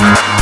Podcast.